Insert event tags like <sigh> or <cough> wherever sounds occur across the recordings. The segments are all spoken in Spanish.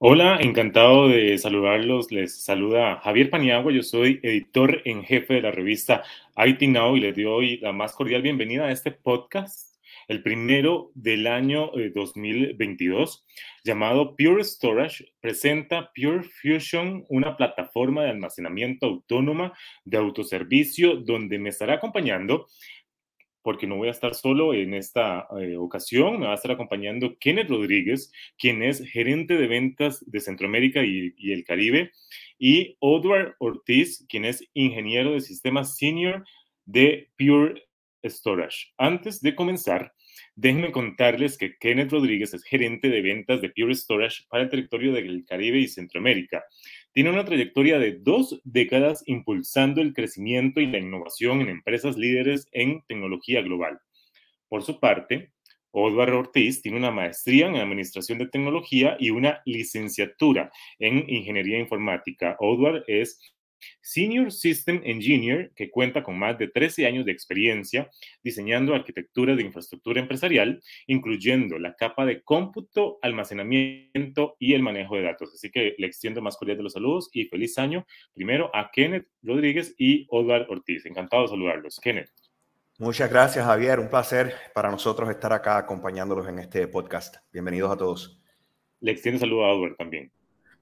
Hola, encantado de saludarlos. Les saluda Javier Paniagua. Yo soy editor en jefe de la revista IT Now y les doy la más cordial bienvenida a este podcast, el primero del año 2022, eh, llamado Pure Storage. Presenta Pure Fusion, una plataforma de almacenamiento autónoma de autoservicio donde me estará acompañando porque no voy a estar solo en esta eh, ocasión, me va a estar acompañando Kenneth Rodríguez, quien es gerente de ventas de Centroamérica y, y el Caribe, y Edward Ortiz, quien es ingeniero de sistemas senior de Pure Storage. Antes de comenzar, Déjenme contarles que Kenneth Rodríguez es gerente de ventas de Pure Storage para el territorio del Caribe y Centroamérica. Tiene una trayectoria de dos décadas impulsando el crecimiento y la innovación en empresas líderes en tecnología global. Por su parte, Osvaldo Ortiz tiene una maestría en Administración de Tecnología y una licenciatura en Ingeniería Informática. Osvaldo es Senior System Engineer, que cuenta con más de 13 años de experiencia diseñando arquitectura de infraestructura empresarial, incluyendo la capa de cómputo, almacenamiento y el manejo de datos. Así que le extiendo más cordial de los saludos y feliz año primero a Kenneth Rodríguez y Osvaldo Ortiz. Encantado de saludarlos. Kenneth. Muchas gracias, Javier. Un placer para nosotros estar acá acompañándolos en este podcast. Bienvenidos a todos. Le extiendo saludo a Osvaldo también.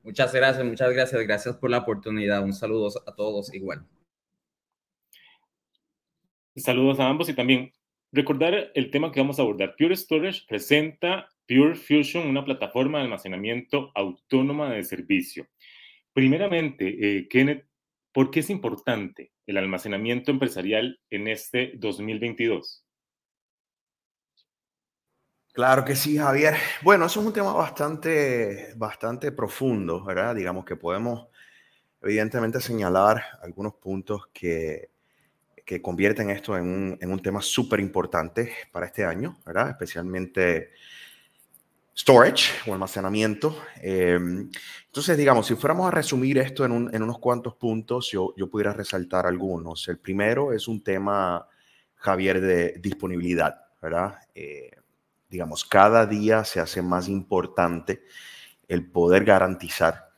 Muchas gracias, muchas gracias. Gracias por la oportunidad. Un saludo a todos igual. Saludos a ambos y también recordar el tema que vamos a abordar. Pure Storage presenta Pure Fusion, una plataforma de almacenamiento autónoma de servicio. Primeramente, eh, Kenneth, ¿por qué es importante el almacenamiento empresarial en este 2022? Claro que sí, Javier. Bueno, eso es un tema bastante, bastante profundo, ¿verdad? Digamos que podemos evidentemente señalar algunos puntos que, que convierten esto en un, en un tema súper importante para este año, ¿verdad? Especialmente storage o almacenamiento. Em, entonces, digamos, si fuéramos a resumir esto en, un, en unos cuantos puntos, yo, yo pudiera resaltar algunos. El primero es un tema, Javier, de disponibilidad, ¿verdad? Eh, digamos, cada día se hace más importante el poder garantizar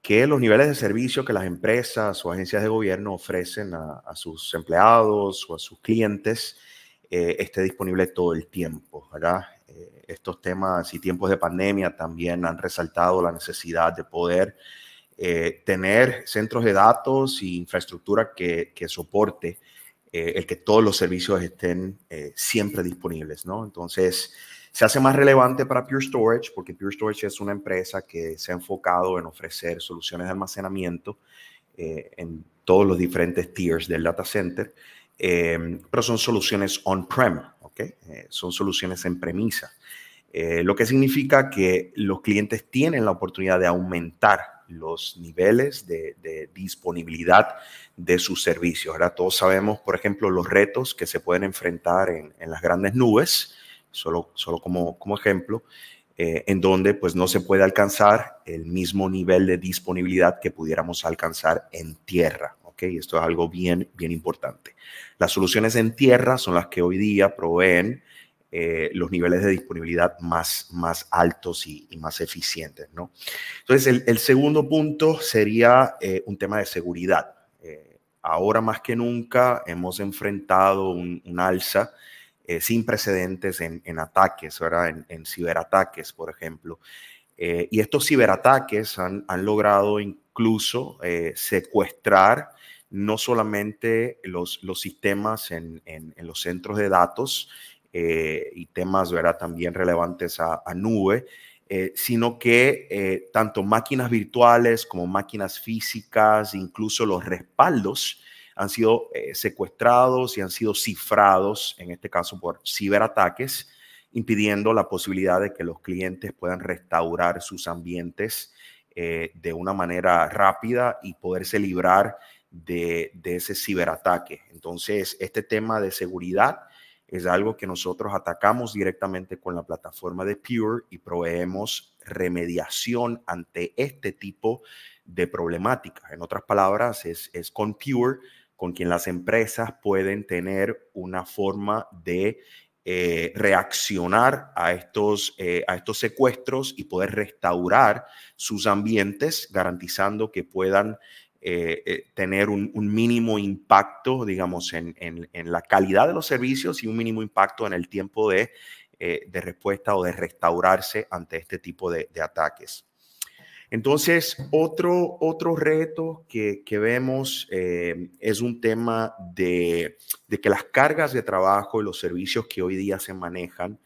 que los niveles de servicio que las empresas o agencias de gobierno ofrecen a, sus empleados o a sus clientes eh, esté disponible todo el tiempo, ¿verdad? Eh, estos temas y tiempos de pandemia también han resaltado la necesidad de poder eh, tener centros de datos y infraestructura que, que soporte eh, el que todos los servicios estén eh, siempre disponibles, ¿no? Entonces, se hace más relevante para Pure Storage porque Pure Storage es una empresa que se ha enfocado en ofrecer soluciones de almacenamiento eh, en todos los diferentes tiers del data center, pero son soluciones on-prem, ¿ok? son soluciones en premisa, lo que significa que los clientes tienen la oportunidad de aumentar los niveles de, disponibilidad de sus servicios. Ahora todos sabemos, por ejemplo, los retos que se pueden enfrentar en, las grandes nubes, solo, solo como, como ejemplo, eh, en donde pues no se puede alcanzar el mismo nivel de disponibilidad que pudiéramos alcanzar en tierra. ¿ok? Esto es algo bien, bien importante. Las soluciones en tierra son las que hoy día proveen eh, los niveles de disponibilidad más, más altos y, más eficientes. ¿no? Entonces, el, segundo punto sería eh, un tema de seguridad. Ahora más que nunca hemos enfrentado un, alza sin precedentes en, ataques, ¿verdad? En, ciberataques, por ejemplo. y estos ciberataques han, han logrado incluso secuestrar no solamente los, los sistemas en, en, los centros de datos, eh, y temas ¿verdad? también relevantes a, nube, eh, sino que eh, tanto máquinas virtuales como máquinas físicas, incluso los respaldos, han sido secuestrados y han sido cifrados, en este caso por ciberataques, impidiendo la posibilidad de que los clientes puedan restaurar sus ambientes de una manera rápida y poderse librar de, de, ese ciberataque. Entonces, este tema de seguridad es algo que nosotros atacamos directamente con la plataforma de Pure y proveemos remediación ante este tipo de problemáticas. En otras palabras, es, con Pure con quien las empresas pueden tener una forma de eh, reaccionar a estos, eh, a estos secuestros y poder restaurar sus ambientes, garantizando que puedan tener un, mínimo impacto, digamos, en, la calidad de los servicios y un mínimo impacto en el tiempo de, respuesta o de restaurarse ante este tipo de ataques. Entonces, otro, otro reto que, vemos eh, es un tema de, que las cargas de trabajo y los servicios que hoy día se manejan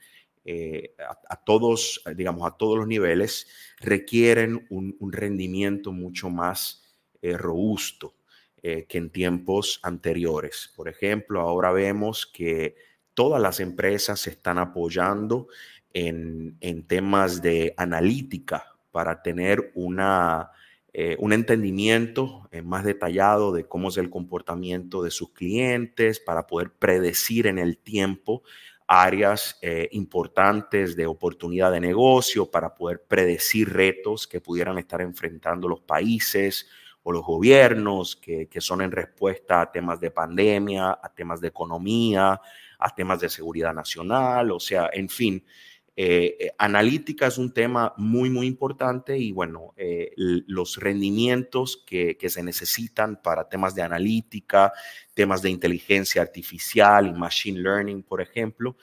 eh, a, todos, digamos, a todos los niveles, requieren un, rendimiento mucho más eh, robusto que en tiempos anteriores. Por ejemplo, ahora vemos que todas las empresas se están apoyando en, en temas de analítica para tener una, eh, un entendimiento eh, más detallado de cómo es el comportamiento de sus clientes, para poder predecir en el tiempo áreas eh, importantes de oportunidad de negocio, para poder predecir retos que pudieran estar enfrentando los países o los gobiernos, que, que son en respuesta a temas de pandemia, a temas de economía, a temas de seguridad nacional, o sea, en fin. Eh, eh, analítica es un tema muy, muy importante y bueno, eh, los rendimientos que, se necesitan para temas de analítica, temas de inteligencia artificial y machine learning, por ejemplo,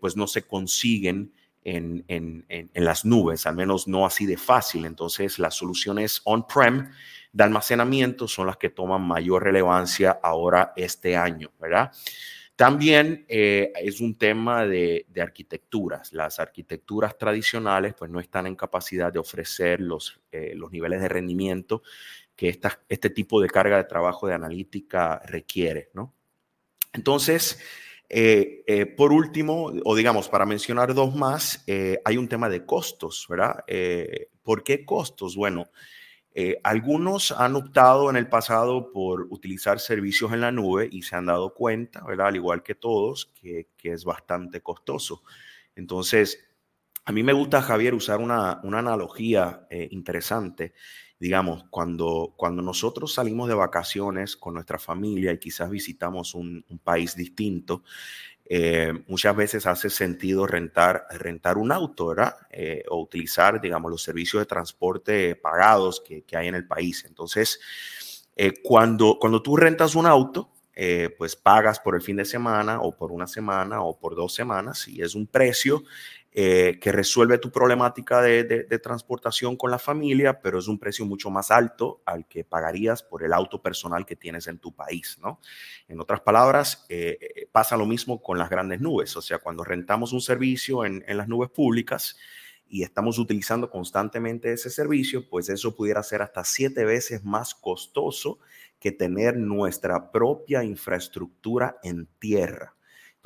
pues no se consiguen en, en, las nubes, al menos no así de fácil. Entonces, las soluciones on-prem de almacenamiento son las que toman mayor relevancia ahora este año, ¿verdad? También eh, es un tema de, arquitecturas. Las arquitecturas tradicionales pues no están en capacidad de ofrecer los, eh, los niveles de rendimiento que este tipo de carga de trabajo de analítica requiere. ¿no? Entonces, eh, por último, o digamos, para mencionar dos más, hay un tema de costos, ¿verdad? ¿Por qué costos? Bueno, eh, algunos han optado en el pasado por utilizar servicios en la nube y se han dado cuenta, ¿verdad? Al igual que todos, que, es bastante costoso. Entonces, a mí me gusta, Javier, usar una, analogía eh, interesante. Digamos, cuando, cuando nosotros salimos de vacaciones con nuestra familia y quizás visitamos un país distinto, eh, muchas veces hace sentido rentar, rentar un auto, ¿verdad? Eh, o utilizar, digamos, los servicios de transporte pagados que, hay en el país. Entonces, eh, cuando, cuando tú rentas un auto, pues pagas por el fin de semana o por una semana o por dos semanas y es un precio eh, que resuelve tu problemática de, transportación con la familia, pero es un precio mucho más alto al que pagarías por el auto personal que tienes en tu país, ¿no? En otras palabras, eh, eh, pasa lo mismo con las grandes nubes, o sea, cuando rentamos un servicio en, en las nubes públicas, y estamos utilizando constantemente ese servicio, pues eso pudiera ser hasta siete veces más costoso que tener nuestra propia infraestructura en tierra.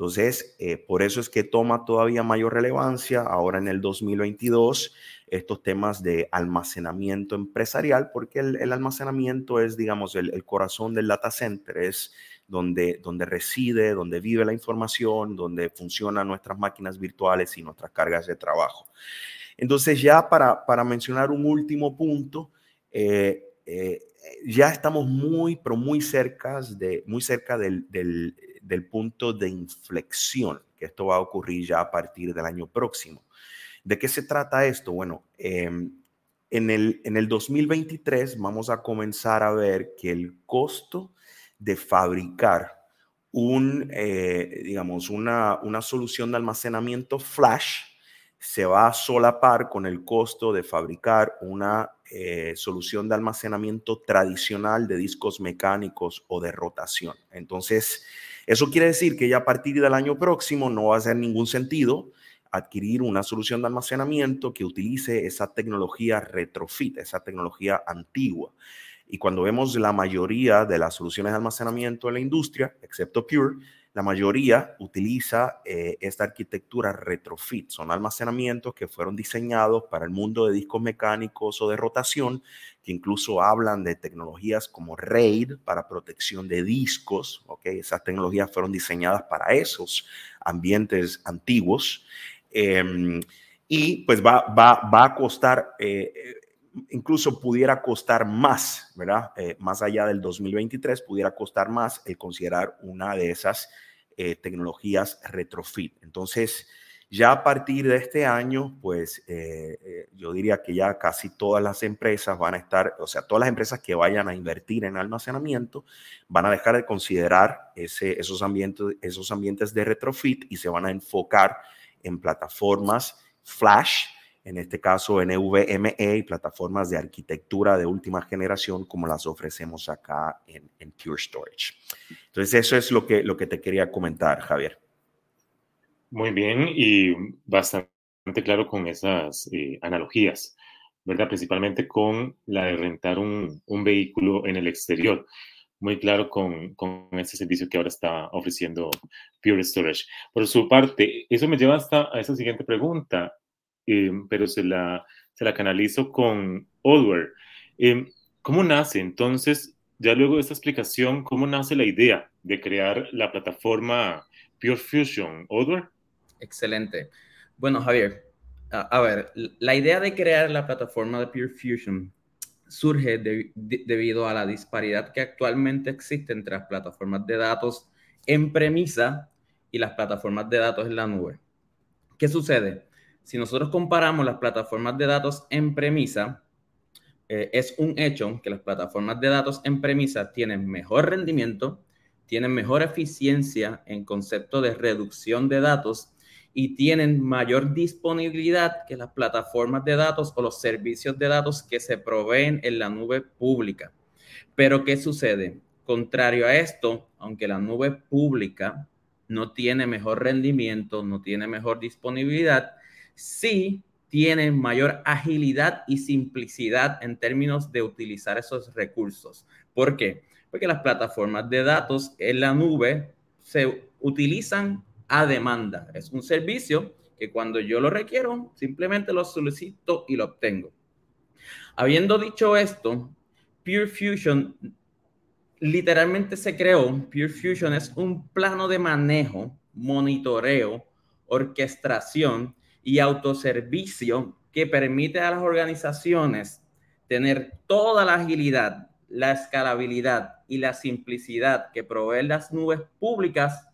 Entonces, eh, por eso es que toma todavía mayor relevancia ahora en el 2022 estos temas de almacenamiento empresarial, porque el, almacenamiento es, digamos, el, corazón del data center, es donde, donde reside, donde vive la información, donde funcionan nuestras máquinas virtuales y nuestras cargas de trabajo. Entonces, ya para, para mencionar un último punto, eh, eh, ya estamos muy, pero muy cerca, de, muy cerca del, del punto de inflexión, que esto va a ocurrir ya a partir del año próximo. ¿De qué se trata esto? Bueno, em, en, el, en el 2023 vamos a comenzar a ver que el costo de fabricar un, eh, digamos, una, una solución de almacenamiento flash se va a solapar con el costo de fabricar una eh, solución de almacenamiento tradicional de discos mecánicos o de rotación. Entonces, eso quiere decir que ya a partir del año próximo no va a hacer ningún sentido adquirir una solución de almacenamiento que utilice esa tecnología retrofit, esa tecnología antigua. Y cuando vemos la mayoría de las soluciones de almacenamiento en la industria, excepto Pure, la mayoría utiliza eh, esta arquitectura retrofit. Son almacenamientos que fueron diseñados para el mundo de discos mecánicos o de rotación, que incluso hablan de tecnologías como RAID para protección de discos. ¿okay? Esas tecnologías fueron diseñadas para esos ambientes antiguos. Em, y pues va, va, va a costar eh, incluso pudiera costar más, ¿verdad? Eh, más allá del 2023, pudiera costar más el considerar una de esas eh, tecnologías retrofit. Entonces, ya a partir de este año, pues eh, yo diría que ya casi todas las empresas van a estar, o sea, todas las empresas que vayan a invertir en almacenamiento van a dejar de considerar ese, esos, ambientes, esos ambientes de retrofit y se van a enfocar en plataformas flash, en este caso NVMe y plataformas de arquitectura de última generación como las ofrecemos acá en, en Pure Storage. Entonces eso es lo que, lo que te quería comentar, Javier. Muy bien y bastante claro con esas eh, analogías, ¿verdad? Principalmente con la de rentar un, un vehículo en el exterior. Muy claro con, con ese servicio que ahora está ofreciendo Pure Storage. Por su parte, eso me lleva hasta a esa siguiente pregunta, eh, pero se la, se la canalizo con Odware. Eh, ¿Cómo nace entonces, ya luego de esta explicación, cómo nace la idea de crear la plataforma Pure Fusion Odware? Excelente. Bueno, Javier, a, ver, la idea de crear la plataforma de Pure Fusion surge debido a la disparidad que actualmente existe entre las plataformas de datos en premisa y las plataformas de datos en la nube. ¿Qué sucede? Si nosotros comparamos las plataformas de datos en premisa, eh, es un hecho que las plataformas de datos en premisa tienen mejor rendimiento, tienen mejor eficiencia en concepto de reducción de datos y tienen mayor disponibilidad que las plataformas de datos o los servicios de datos que se proveen en la nube pública. Pero ¿qué sucede? Contrario a esto, aunque la nube pública no tiene mejor rendimiento, no tiene mejor disponibilidad, sí tiene mayor agilidad y simplicidad en términos de utilizar esos recursos. ¿Por qué? Porque las plataformas de datos en la nube se utilizan a demanda. Es un servicio que cuando yo lo requiero, simplemente lo solicito y lo obtengo. Habiendo dicho esto, Pure Fusion literalmente se creó. Pure Fusion es un plano de manejo, monitoreo, orquestación y autoservicio que permite a las organizaciones tener toda la agilidad, la escalabilidad y la simplicidad que proveen las nubes públicas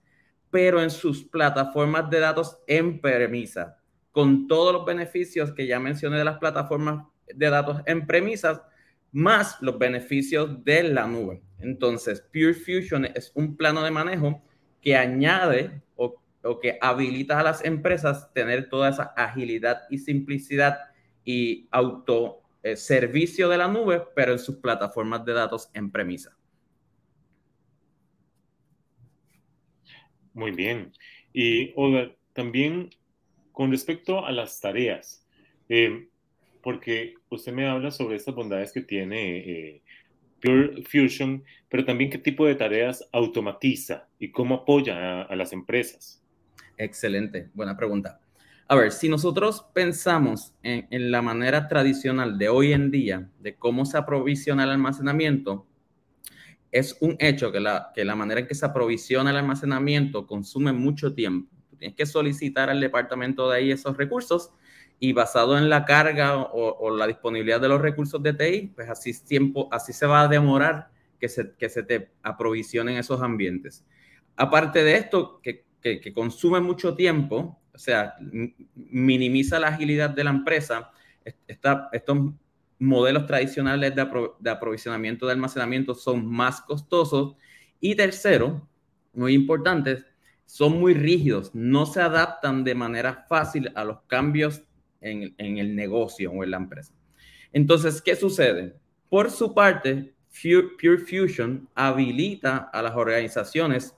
pero en sus plataformas de datos en premisa, con todos los beneficios que ya mencioné de las plataformas de datos en premisas, más los beneficios de la nube. Entonces, Pure Fusion es un plano de manejo que añade o, que habilita a las empresas tener toda esa agilidad y simplicidad y auto eh, servicio de la nube, pero en sus plataformas de datos en premisa. Muy bien. Y Olga, también con respecto a las tareas, eh, porque usted me habla sobre estas bondades que tiene eh, Pure Fusion, pero también qué tipo de tareas automatiza y cómo apoya a, las empresas. Excelente, buena pregunta. A ver, si nosotros pensamos en, en, la manera tradicional de hoy en día de cómo se aprovisiona el almacenamiento, es un hecho que la, que la manera en que se aprovisiona el almacenamiento consume mucho tiempo. tienes que solicitar al departamento de ahí esos recursos y basado en la carga o, la disponibilidad de los recursos de TI, pues así, tiempo, así se va a demorar que se, que se te aprovisionen esos ambientes. Aparte de esto, que, que, consume mucho tiempo, o sea, minimiza la agilidad de la empresa, estos modelos tradicionales de, aprovisionamiento de almacenamiento son más costosos. Y tercero, muy importante, son muy rígidos, no se adaptan de manera fácil a los cambios en, el negocio o en la empresa. Entonces, ¿qué sucede? Por su parte, Pure Fusion habilita a las organizaciones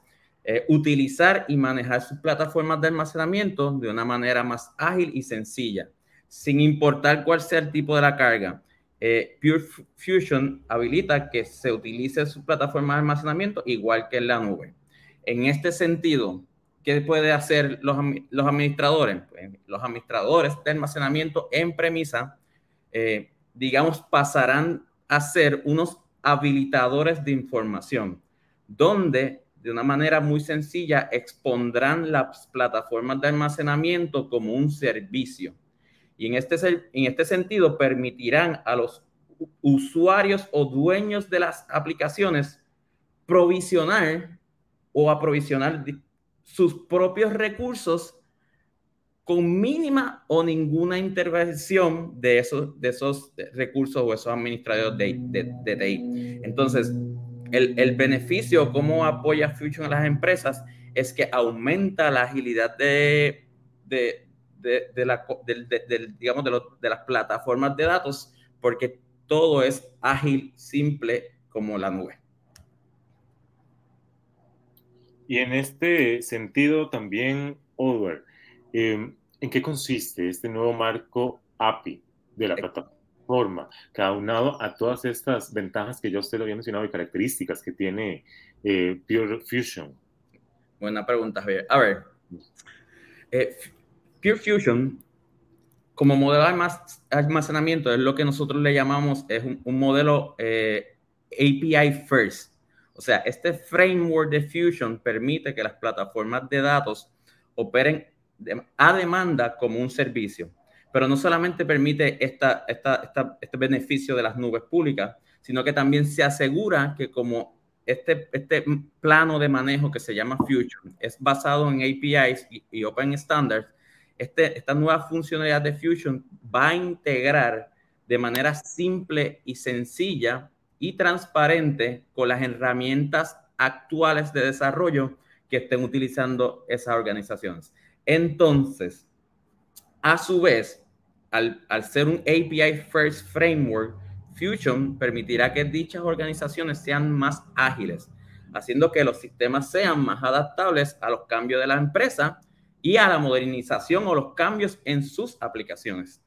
eh, utilizar y manejar sus plataformas de almacenamiento de una manera más ágil y sencilla, sin importar cuál sea el tipo de la carga. Eh, Pure Fusion habilita que se utilice su plataforma de almacenamiento igual que en la nube. En este sentido, ¿qué pueden hacer los, administradores? Pues, los administradores de almacenamiento en premisa, eh, digamos, pasarán a ser unos habilitadores de información, donde de una manera muy sencilla expondrán las plataformas de almacenamiento como un servicio y en este, en este sentido permitirán a los usuarios o dueños de las aplicaciones provisionar o aprovisionar sus propios recursos con mínima o ninguna intervención de esos, de esos recursos o esos administradores de, de, TI. Entonces, el, el, beneficio, cómo apoya Fusion a las empresas, es que aumenta la agilidad de, de, de la, digamos, de, las plataformas de datos, porque todo es ágil, simple como la nube. Y en este sentido también, Odward, eh, ¿En qué consiste este nuevo marco API de la plataforma, cada unado a todas estas ventajas que ya usted lo había mencionado y características que tiene eh, Pure Fusion? Buena pregunta, Javier. A ver, eh, Pure Fusion, como modelo de almacenamiento, es lo que nosotros le llamamos, es un, modelo eh, API First. O sea, este framework de Fusion permite que las plataformas de datos operen a demanda como un servicio. Pero no solamente permite esta, este beneficio de las nubes públicas, sino que también se asegura que como este, este plano de manejo que se llama Fusion es basado en APIs y, Open Standards, este, esta nueva funcionalidad de Fusion va a integrar de manera simple y sencilla y transparente con las herramientas actuales de desarrollo que estén utilizando esas organizaciones. Entonces, a su vez, al, ser un API First Framework, Fusion permitirá que dichas organizaciones sean más ágiles, haciendo que los sistemas sean más adaptables a los cambios de la empresa y a la modernización o los cambios en sus aplicaciones.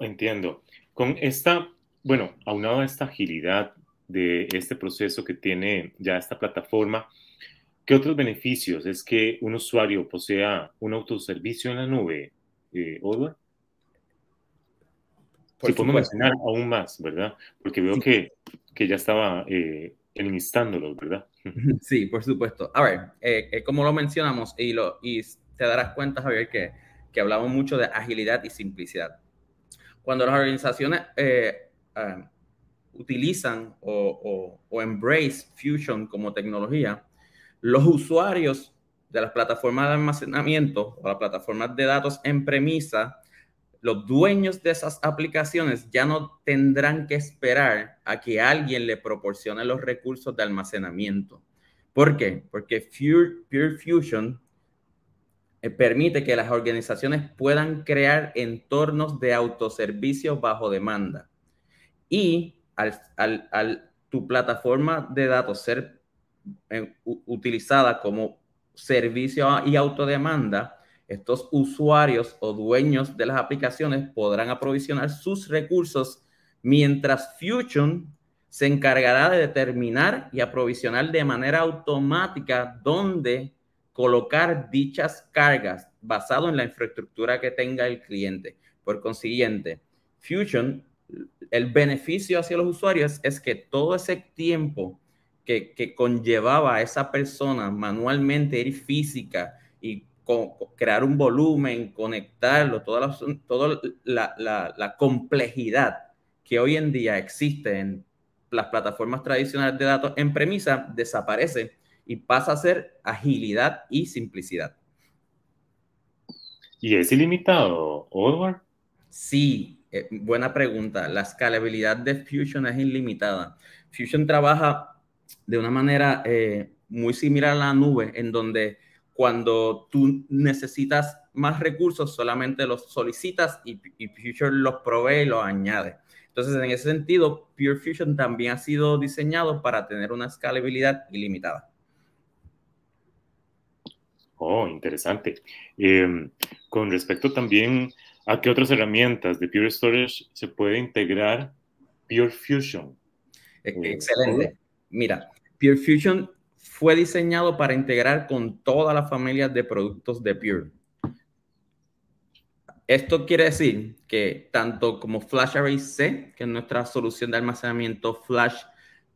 Entiendo. Con esta, bueno, aunado a esta agilidad de este proceso que tiene ya esta plataforma, ¿Qué otros beneficios es que un usuario posea un autoservicio en la nube, eh, Odward? si podemos mencionar aún más, ¿verdad? Porque veo que, que, ya estaba eh, enlistándolos, ¿verdad? <laughs> Sí, por supuesto. A ver, eh, eh, como lo mencionamos y, lo, y te darás cuenta, Javier, que, que hablamos mucho de agilidad y simplicidad. Cuando las organizaciones utilizan o, o, o embrace Fusion como tecnología, los usuarios de las plataformas de almacenamiento o las plataformas de datos en premisa, los dueños de esas aplicaciones ya no tendrán que esperar a que alguien le proporcione los recursos de almacenamiento. ¿Por qué? Porque Pure, Fusion eh, permite que las organizaciones puedan crear entornos de autoservicio bajo demanda. Y al, tu plataforma de datos ser utilizada como servicio y autodemanda, estos usuarios o dueños de las aplicaciones podrán aprovisionar sus recursos mientras Fusion se encargará de determinar y aprovisionar de manera automática dónde colocar dichas cargas basado en la infraestructura que tenga el cliente. Por consiguiente, Fusion, el beneficio hacia los usuarios es que todo ese tiempo que, conllevaba a esa persona manualmente ir física y crear un volumen, conectarlo, toda, la, la, complejidad que hoy en día existe en las plataformas tradicionales de datos en premisa desaparece y pasa a ser agilidad y simplicidad. ¿Y es ilimitado, Odward? Sí, eh, buena pregunta. La escalabilidad de Fusion es ilimitada. Fusion trabaja de una manera eh, muy similar a la nube, en donde cuando tú necesitas más recursos, solamente los solicitas y, y Fusion los provee y los añade. Entonces, en ese sentido, Pure Fusion también ha sido diseñado para tener una escalabilidad ilimitada. Oh, interesante. Em, con respecto también a qué otras herramientas de Pure Storage se puede integrar Pure Fusion. Excelente. Mira, Pure Fusion fue diseñado para integrar con toda la familia de productos de Pure. Esto quiere decir que tanto como Flash Array C, que es nuestra solución de almacenamiento Flash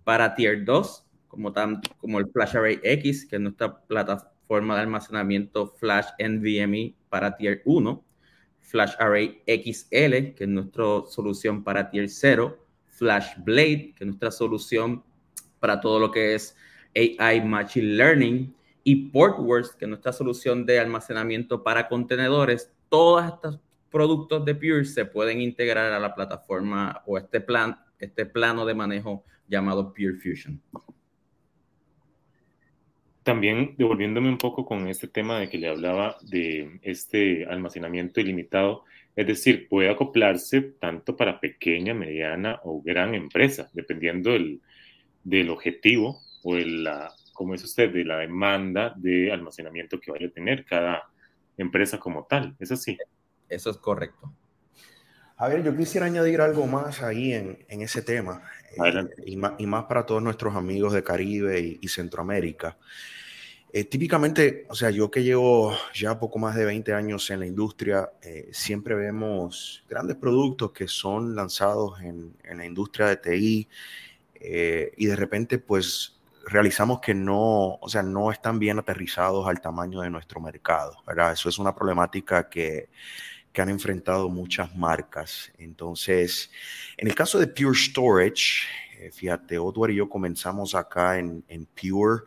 para Tier 2, como, tanto, como el Flash Array X, que es nuestra plataforma de almacenamiento Flash NVMe para Tier 1, Flash Array XL, que es nuestra solución para Tier 0, Flash Blade, que es nuestra solución para todo lo que es AI Machine Learning y Portworx, que es nuestra solución de almacenamiento para contenedores, todos estos productos de Pure se pueden integrar a la plataforma o este, plan, este plano de manejo llamado Pure Fusion. También devolviéndome un poco con este tema de que le hablaba de este almacenamiento ilimitado, es decir, puede acoplarse tanto para pequeña, mediana o gran empresa, dependiendo del, del objetivo o la, como es usted, de la demanda de almacenamiento que vaya a tener cada empresa como tal. ¿Es así? Eso es correcto. A ver, yo quisiera añadir algo más ahí en, en ese tema, eh, y, más, y, más, para todos nuestros amigos de Caribe y, y Centroamérica. Eh, típicamente, o sea, yo que llevo ya poco más de 20 años en la industria, eh, siempre vemos grandes productos que son lanzados en, en la industria de TI eh, y de repente pues realizamos que no, o sea, no están bien aterrizados al tamaño de nuestro mercado, ¿verdad? Eso es una problemática que, que han enfrentado muchas marcas. Entonces, en el caso de Pure Storage, eh, fíjate, Odward y yo comenzamos acá en, en Pure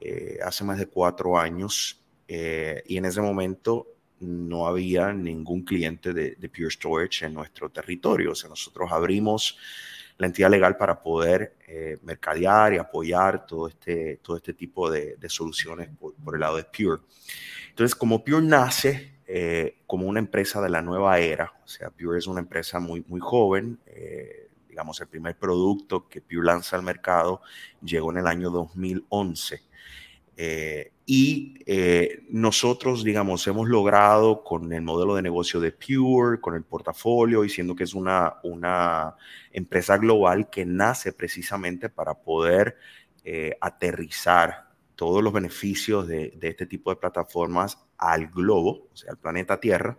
eh, hace más de cuatro años eh, y en ese momento no había ningún cliente de, de, Pure Storage en nuestro territorio. O sea, nosotros abrimos la entidad legal para poder eh, mercadear y apoyar todo este, todo este tipo de, soluciones por, por, el lado de Pure. Entonces, como Pure nace eh, como una empresa de la nueva era, o sea, Pure es una empresa muy, muy joven, eh, digamos, el primer producto que Pure lanza al mercado llegó en el año 2011. Eh, y eh, nosotros, digamos, hemos logrado con el modelo de negocio de Pure, con el portafolio, diciendo que es una, una empresa global que nace precisamente para poder eh, aterrizar todos los beneficios de, este tipo de plataformas al globo, o sea, al planeta Tierra,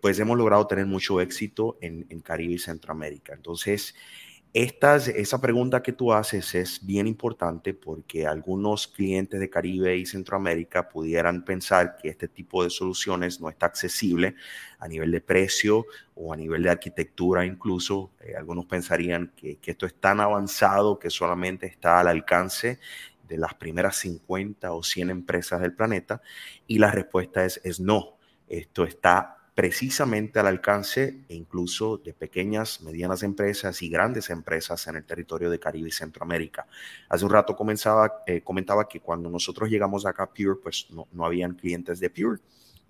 pues hemos logrado tener mucho éxito en, en Caribe y Centroamérica. Entonces, estas, esa pregunta que tú haces es bien importante porque algunos clientes de Caribe y Centroamérica pudieran pensar que este tipo de soluciones no está accesible a nivel de precio o a nivel de arquitectura incluso. Eh, algunos pensarían que, esto es tan avanzado que solamente está al alcance de las primeras 50 o 100 empresas del planeta y la respuesta es, es no. Esto está precisamente al alcance e incluso de pequeñas, medianas empresas y grandes empresas en el territorio de Caribe y Centroamérica. Hace un rato comenzaba, eh, comentaba que cuando nosotros llegamos acá a Pure, pues no, no habían clientes de Pure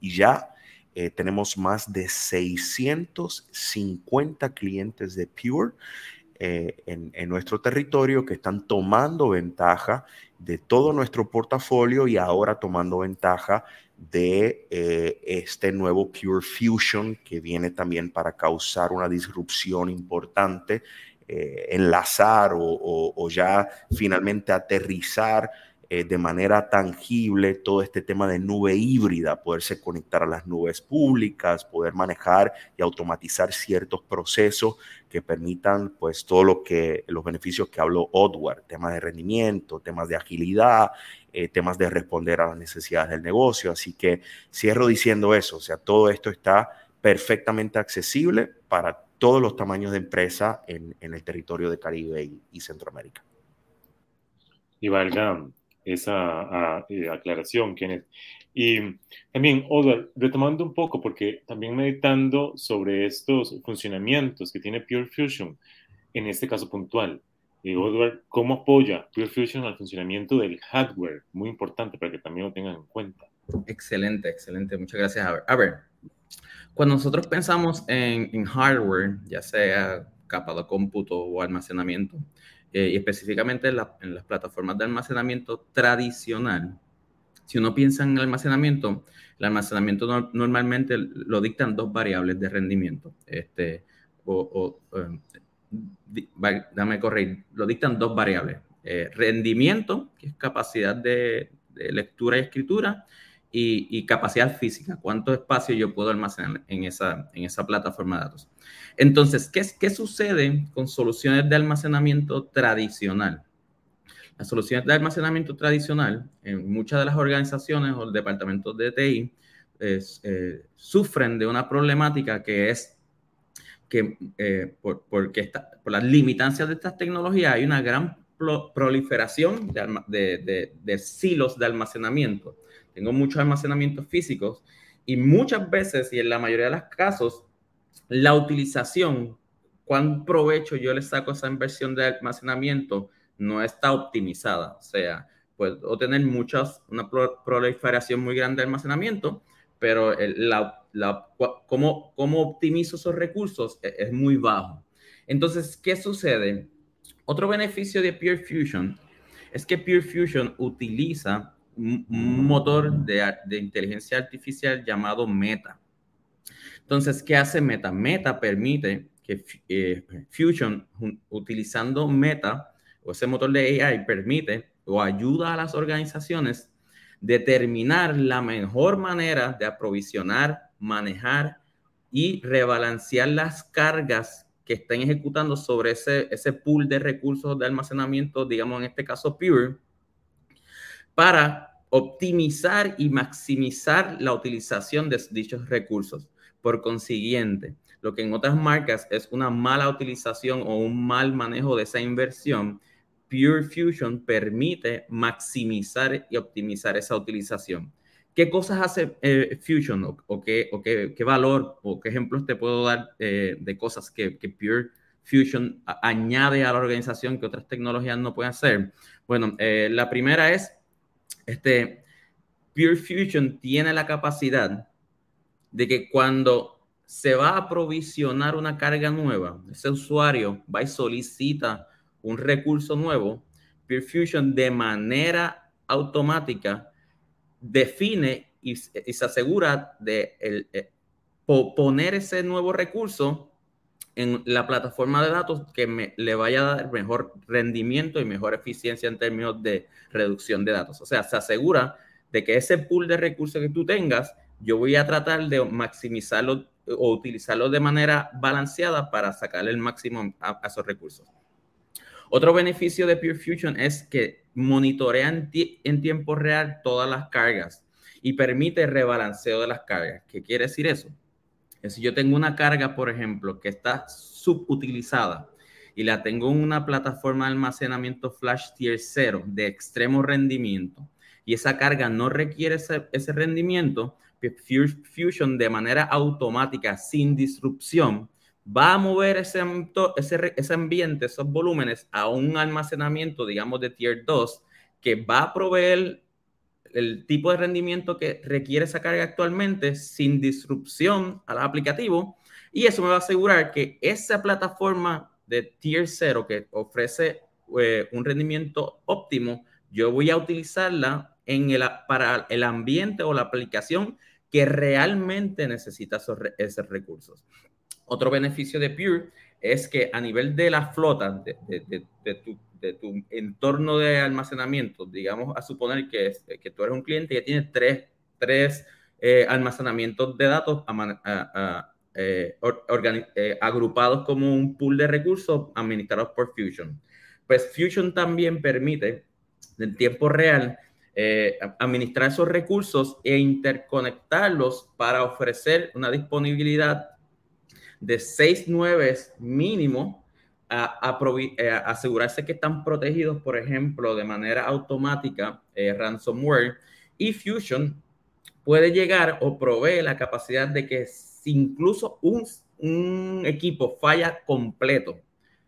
y ya eh, tenemos más de 650 clientes de Pure eh, en, en, nuestro territorio que están tomando ventaja de todo nuestro portafolio y ahora tomando ventaja de eh, este nuevo Pure Fusion que viene también para causar una disrupción importante, eh, enlazar o, ya finalmente aterrizar eh, de manera tangible todo este tema de nube híbrida, poderse conectar a las nubes públicas, poder manejar y automatizar ciertos procesos que permitan pues todo lo que los beneficios que habló Odward, temas de rendimiento, temas de agilidad, eh, temas de responder a las necesidades del negocio. Así que cierro diciendo eso, o sea, todo esto está perfectamente accesible para todos los tamaños de empresa en, en el territorio de Caribe y, y Centroamérica. Y valga esa a, eh, aclaración, Kenneth. Y también, Odward, retomando un poco, porque también meditando sobre estos funcionamientos que tiene Pure Fusion, en este caso puntual, eh, Odward, ¿cómo apoya Pure Fusion al funcionamiento del hardware? Muy importante para que también lo tengan en cuenta. Excelente, excelente. Muchas gracias. A ver, a ver cuando nosotros pensamos en, en hardware, ya sea capa de cómputo o almacenamiento, eh, y específicamente en, la, en, las plataformas de almacenamiento tradicional, si uno piensa en almacenamiento, el almacenamiento no, normalmente lo dictan dos variables de rendimiento. Este, o, o eh, dame corregir, lo dictan dos variables. Eh, rendimiento, que es capacidad de, lectura y escritura, y, y, capacidad física, cuánto espacio yo puedo almacenar en esa, en esa plataforma de datos. Entonces, ¿qué, ¿qué sucede con soluciones de almacenamiento tradicional? Las soluciones de almacenamiento tradicional, en muchas de las organizaciones o departamentos de TI, es, eh, sufren de una problemática que es que eh, por, porque está, por las limitancias de estas tecnologías hay una gran proliferación de, de, silos de almacenamiento. Tengo muchos almacenamientos físicos y muchas veces, y en la mayoría de los casos, la utilización, cuán provecho yo le saco a esa inversión de almacenamiento, no está optimizada. O sea, puedo tener muchas, una proliferación muy grande de almacenamiento, pero la, la, cómo, cómo optimizo esos recursos es, es muy bajo. Entonces, ¿qué sucede? Otro beneficio de Pure Fusion es que Pure Fusion utiliza un motor de, de inteligencia artificial llamado Meta. Entonces, ¿qué hace Meta? Meta permite que eh, Fusion, utilizando Meta o ese motor de AI, permite o ayuda a las organizaciones determinar la mejor manera de aprovisionar, manejar y rebalancear las cargas que estén ejecutando sobre ese, ese pool de recursos de almacenamiento, digamos en este caso Pure, para optimizar y maximizar la utilización de dichos recursos. Por consiguiente, lo que en otras marcas es una mala utilización o un mal manejo de esa inversión, Pure Fusion permite maximizar y optimizar esa utilización. ¿Qué cosas hace eh, Fusion o, qué, valor o qué ejemplos te puedo dar eh, de cosas que, Pure Fusion añade a la organización que otras tecnologías no pueden hacer? Bueno, eh, la primera es, este, Pure Fusion tiene la capacidad de que cuando se va a aprovisionar una carga nueva, ese usuario va y solicita un recurso nuevo, Pure Fusion de manera automática define y, se asegura de eh, poner ese nuevo recurso en la plataforma de datos que me, le vaya a dar mejor rendimiento y mejor eficiencia en términos de reducción de datos. O sea, se asegura de que ese pool de recursos que tú tengas, yo voy a tratar de maximizarlo o utilizarlo de manera balanceada para sacarle el máximo a esos recursos. Otro beneficio de Pure Fusion es que monitorea en, tiempo real todas las cargas y permite rebalanceo de las cargas. ¿Qué quiere decir eso? si yo tengo una carga, por ejemplo, que está subutilizada y la tengo en una plataforma de almacenamiento flash tier 0 de extremo rendimiento y esa carga no requiere ese, ese rendimiento, Fusion de manera automática, sin disrupción, va a mover ese, ese, ese ambiente, esos volúmenes a un almacenamiento, digamos, de tier 2, que va a proveer el tipo de rendimiento que requiere esa carga actualmente sin disrupción al aplicativo. Y eso me va a asegurar que esa plataforma de tier 0 que ofrece eh, un rendimiento óptimo, yo voy a utilizarla en el, para el ambiente o la aplicación que realmente necesita esos, esos recursos. Otro beneficio de Pure es que a nivel de la flota, de, tu, entorno de almacenamiento, digamos a suponer que, que tú eres un cliente que tiene tres, tres eh, almacenamientos de datos eh, eh, agrupados como un pool de recursos administrados por Fusion. Pues Fusion también permite en tiempo real administrar esos recursos e interconectarlos para ofrecer una disponibilidad de seis nueves mínimo a, eh, asegurarse que están protegidos, por ejemplo, de manera automática, eh, ransomware. Y Fusion puede llegar o provee la capacidad de que si incluso un, un equipo falla completo,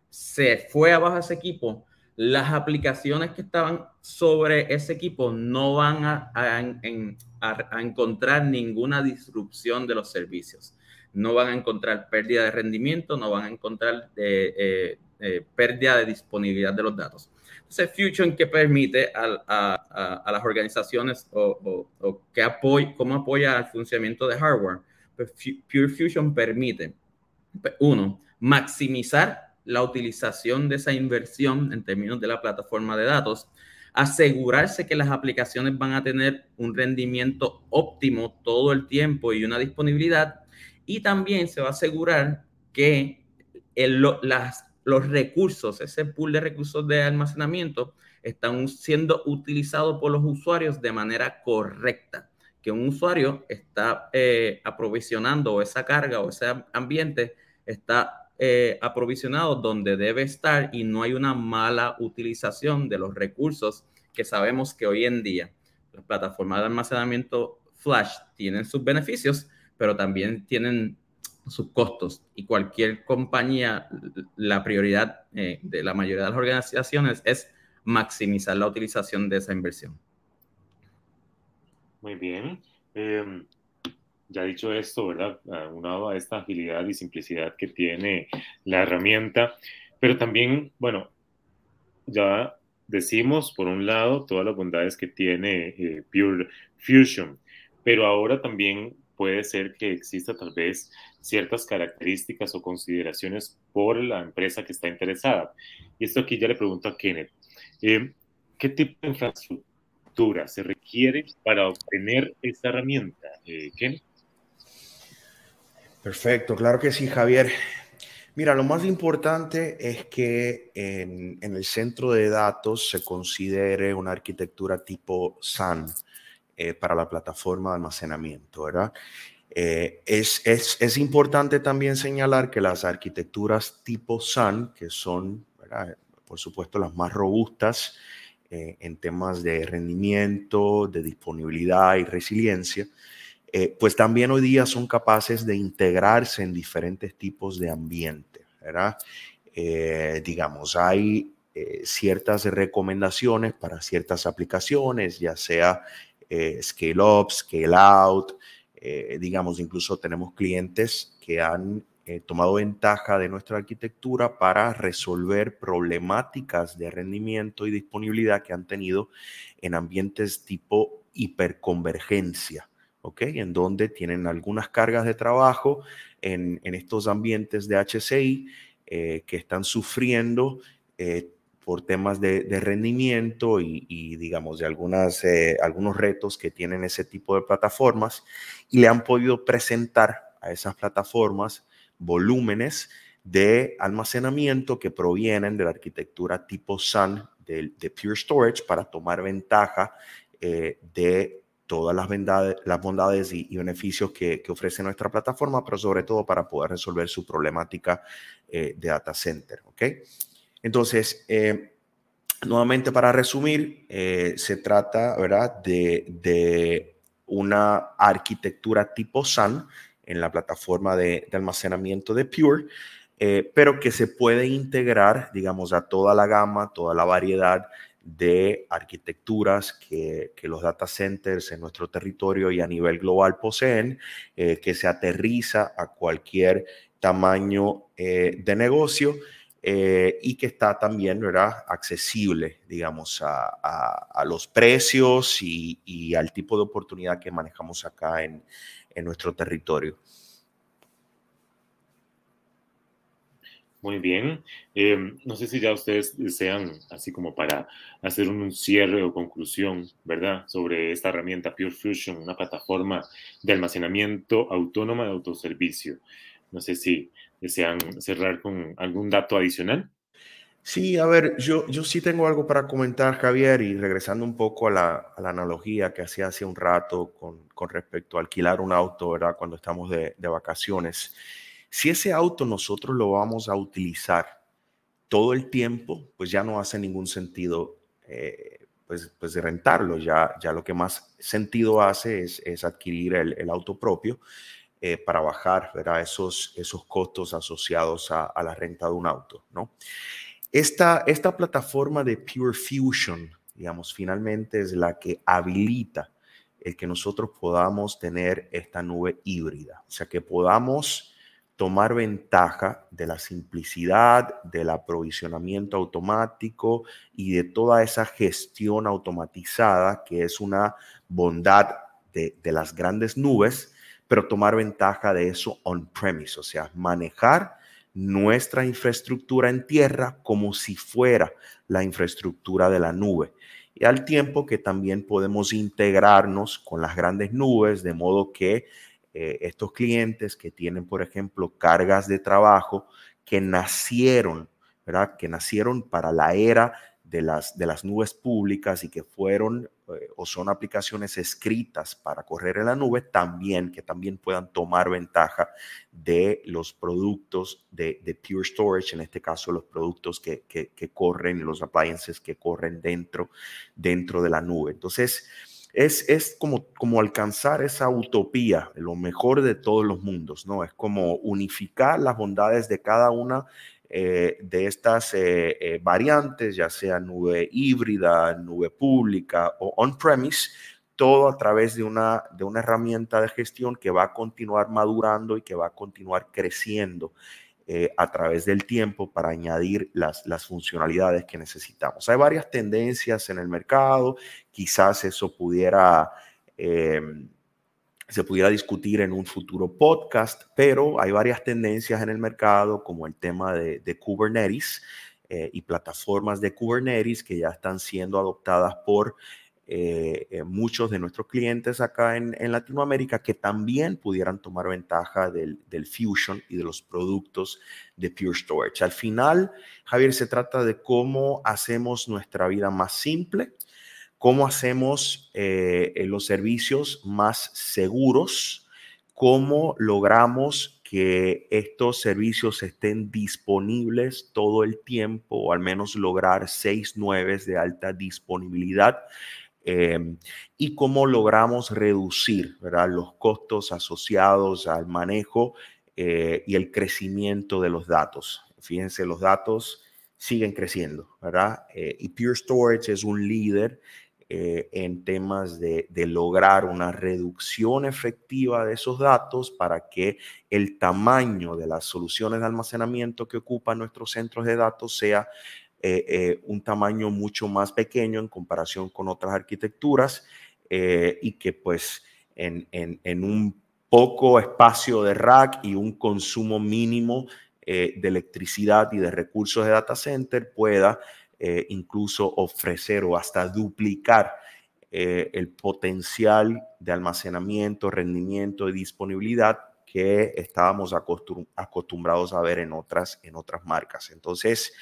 se fue abajo ese equipo, las aplicaciones que estaban sobre ese equipo no van a, a, encontrar ninguna disrupción de los servicios no van a encontrar pérdida de rendimiento, no van a encontrar eh, eh, eh, pérdida de disponibilidad de los datos. Entonces, Fusion que permite a, las organizaciones o, que apoya, cómo apoya el funcionamiento de hardware. Pues Pure Fusion permite, uno, maximizar la utilización de esa inversión en términos de la plataforma de datos, asegurarse que las aplicaciones van a tener un rendimiento óptimo todo el tiempo y una disponibilidad y también se va a asegurar que los recursos, ese pool de recursos de almacenamiento, están siendo utilizados por los usuarios de manera correcta. Que un usuario está eh, aprovisionando esa carga o ese ambiente está eh, aprovisionado donde debe estar y no hay una mala utilización de los recursos que sabemos que hoy en día las plataformas de almacenamiento flash tienen sus beneficios, pero también tienen sus costos y cualquier compañía, la prioridad eh, de la mayoría de las organizaciones es maximizar la utilización de esa inversión. Muy bien. Em, ya dicho esto, ¿verdad? Unado a esta agilidad y simplicidad que tiene la herramienta, pero también, bueno, ya decimos, por un lado, todas las bondades que tiene eh, Pure Fusion, pero ahora también puede ser que exista tal vez ciertas características o consideraciones por la empresa que está interesada. Y esto aquí ya le pregunto a Kenneth. Eh, ¿Qué tipo de infraestructura se requiere para obtener esta herramienta, eh, Kenneth? Perfecto, claro que sí, Javier. Mira, lo más importante es que en, el centro de datos se considere una arquitectura tipo SAN eh, para la plataforma de almacenamiento, ¿verdad? Eh, es, es, importante también señalar que las arquitecturas tipo SAN, que son, por supuesto, las más robustas eh, en temas de rendimiento, de disponibilidad y resiliencia, eh, pues también hoy día son capaces de integrarse en diferentes tipos de ambiente, ¿verdad? Eh, digamos, hay eh, ciertas recomendaciones para ciertas aplicaciones, ya sea scale up, scale out, digamos, incluso tenemos clientes que han tomado ventaja de nuestra arquitectura para resolver problemáticas de rendimiento y disponibilidad que han tenido en ambientes tipo hiperconvergencia. En donde tienen algunas cargas de trabajo en, estos ambientes de HCI eh, que están sufriendo eh, por temas de, rendimiento y, digamos, de algunas, eh, algunos retos que tienen ese tipo de plataformas y le han podido presentar a esas plataformas volúmenes de almacenamiento que provienen de la arquitectura tipo SAN de, Pure Storage para tomar ventaja de todas las, las bondades y, beneficios que, ofrece nuestra plataforma, pero sobre todo para poder resolver su problemática eh, de data center. ¿ok? Entonces, eh, nuevamente para resumir, eh, se trata ¿verdad? De, una arquitectura tipo SAN en la plataforma de, almacenamiento de Pure, pero que se puede integrar, digamos, a toda la gama, toda la variedad de arquitecturas que, los data centers en nuestro territorio y a nivel global poseen, eh, que se aterriza a cualquier tamaño eh, de negocio eh, y que está también ¿verdad? accesible, digamos, a, los precios y, al tipo de oportunidad que manejamos acá en nuestro territorio. Muy bien. Em, no sé si ya ustedes desean, así como para hacer un cierre o conclusión, ¿verdad? Sobre esta herramienta Pure Fusion, una plataforma de almacenamiento autónoma de autoservicio. No sé si desean cerrar con algún dato adicional. Sí, a ver, yo, yo sí tengo algo para comentar, Javier, y regresando un poco a la, analogía que hacía hace un rato con, con, respecto a alquilar un auto, ¿verdad? Cuando estamos de, de vacaciones. Si ese auto nosotros lo vamos a utilizar todo el tiempo, pues ya no hace ningún sentido eh, pues, pues rentarlo. Ya, ya lo que más sentido hace es, adquirir el, auto propio eh, para bajar. Esos, esos costos asociados a, la renta de un auto. ¿no? Esta, esta plataforma de Pure Fusion, digamos, finalmente es la que habilita el que nosotros podamos tener esta nube híbrida. O sea, que podamos tomar ventaja de la simplicidad, del aprovisionamiento automático y de toda esa gestión automatizada que es una bondad de, las grandes nubes, pero tomar ventaja de eso on-premise, o sea, manejar nuestra infraestructura en tierra como si fuera la infraestructura de la nube. Y al tiempo que también podemos integrarnos con las grandes nubes, de modo que eh, estos clientes que tienen, por ejemplo, cargas de trabajo que nacieron, ¿verdad? Que nacieron para la era de las, de las nubes públicas y que fueron eh, o son aplicaciones escritas para correr en la nube, también que también puedan tomar ventaja de los productos de, Pure Storage, en este caso los productos que, que, que corren, los appliances que corren dentro, dentro de la nube. Entonces, es, es como, como alcanzar esa utopía, lo mejor de todos los mundos, ¿no? Es como unificar las bondades de cada una eh, de estas eh, eh, variantes, ya sea nube híbrida, nube pública o on-premise, todo a través de una, de una herramienta de gestión que va a continuar madurando y que va a continuar creciendo a través del tiempo para añadir las, las funcionalidades que necesitamos. Hay varias tendencias en el mercado, quizás eso pudiera se pudiera discutir en un futuro podcast, pero hay varias tendencias en el mercado, como el tema de, Kubernetes eh, y plataformas de Kubernetes que ya están siendo adoptadas por eh, eh, muchos de nuestros clientes acá en, Latinoamérica que también pudieran tomar ventaja del, del, Fusion y de los productos de Pure Storage. Al final, Javier, se trata de cómo hacemos nuestra vida más simple, cómo hacemos eh, los servicios más seguros, cómo logramos que estos servicios estén disponibles todo el tiempo, o al menos lograr seis nueve de alta disponibilidad. Em, y cómo logramos reducir los costos asociados al manejo eh, y el crecimiento de los datos. Fíjense, los datos siguen creciendo, ¿verdad? Eh, y Pure Storage es un líder eh, en temas de, lograr una reducción efectiva de esos datos para que el tamaño de las soluciones de almacenamiento que ocupan nuestros centros de datos sea eh, eh, un tamaño mucho más pequeño en comparación con otras arquitecturas y que pues en, en, un poco espacio de rack y un consumo mínimo de electricidad y de recursos de data center pueda eh, incluso ofrecer o hasta duplicar eh, el potencial de almacenamiento, rendimiento y disponibilidad que estábamos acostumbrados a ver en otras, en otras marcas. Entonces,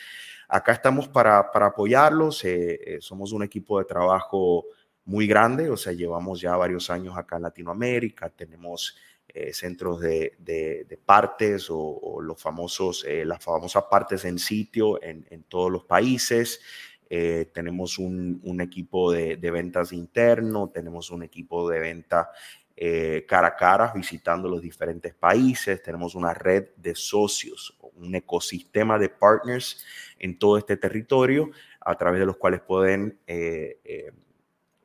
acá estamos para, para apoyarlos. Eh, somos un equipo de trabajo muy grande, o sea, llevamos ya varios años acá en Latinoamérica, tenemos eh, centros de, partes o, los famosos, eh, las famosas partes en sitio en, todos los países. Eh, tenemos un, un equipo de, de, ventas interno, tenemos un equipo de venta cara a cara visitando los diferentes países, tenemos una red de socios, un ecosistema de partners en todo este territorio a través de los cuales pueden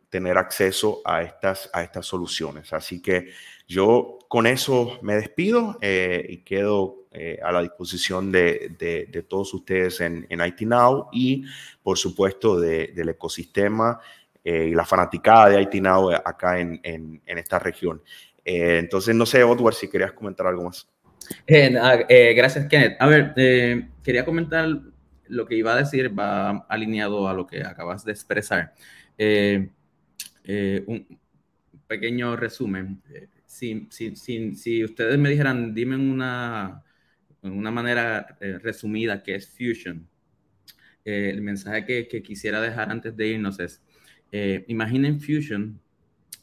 tener acceso a estas, a estas soluciones. Así que yo con eso me despido eh, y quedo eh, a la disposición de, todos ustedes en, en, Now y por supuesto del ecosistema eh, y la fanaticada de IT Now acá en, esta región. entonces, no sé, Edward, si querías comentar algo más. gracias, Kenneth. A ver, quería comentar lo que iba a decir, va alineado a lo que acabas de expresar. un pequeño resumen si, si, ustedes me dijeran, dime una, una manera eh, resumida que es Fusion, eh, el mensaje que, quisiera dejar antes de irnos es, eh, imaginen Fusion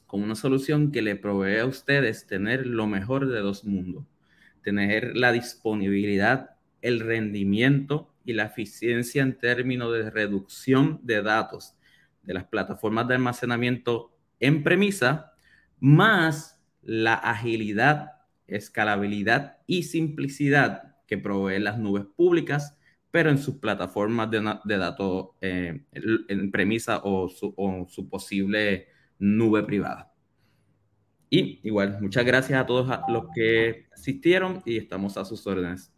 como una solución que le provee a ustedes tener lo mejor de dos mundos, tener la disponibilidad, el rendimiento y la eficiencia en términos de reducción de datos de las plataformas de almacenamiento en premisa, más la agilidad, escalabilidad y simplicidad que proveen las nubes públicas, pero en sus plataformas de, datos eh, en premisa o su, posible nube privada. Y igual, muchas gracias a todos los que asistieron y estamos a sus órdenes.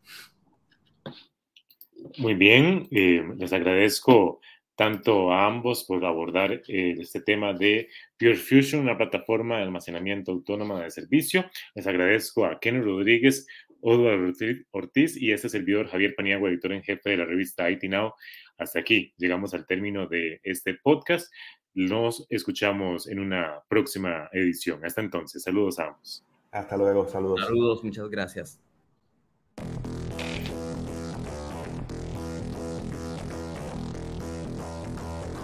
Muy bien, eh, les agradezco tanto a ambos por abordar eh, este tema de Pure Fusion, una plataforma de almacenamiento autónoma de servicio. Les agradezco a Ken Rodríguez, Eduardo Ortiz y este servidor Javier Paniagua, editor en jefe de la revista IT Now. Hasta aquí llegamos al término de este podcast. Nos escuchamos en una próxima edición. Hasta entonces, saludos a ambos. Hasta luego, saludos. Saludos, muchas gracias.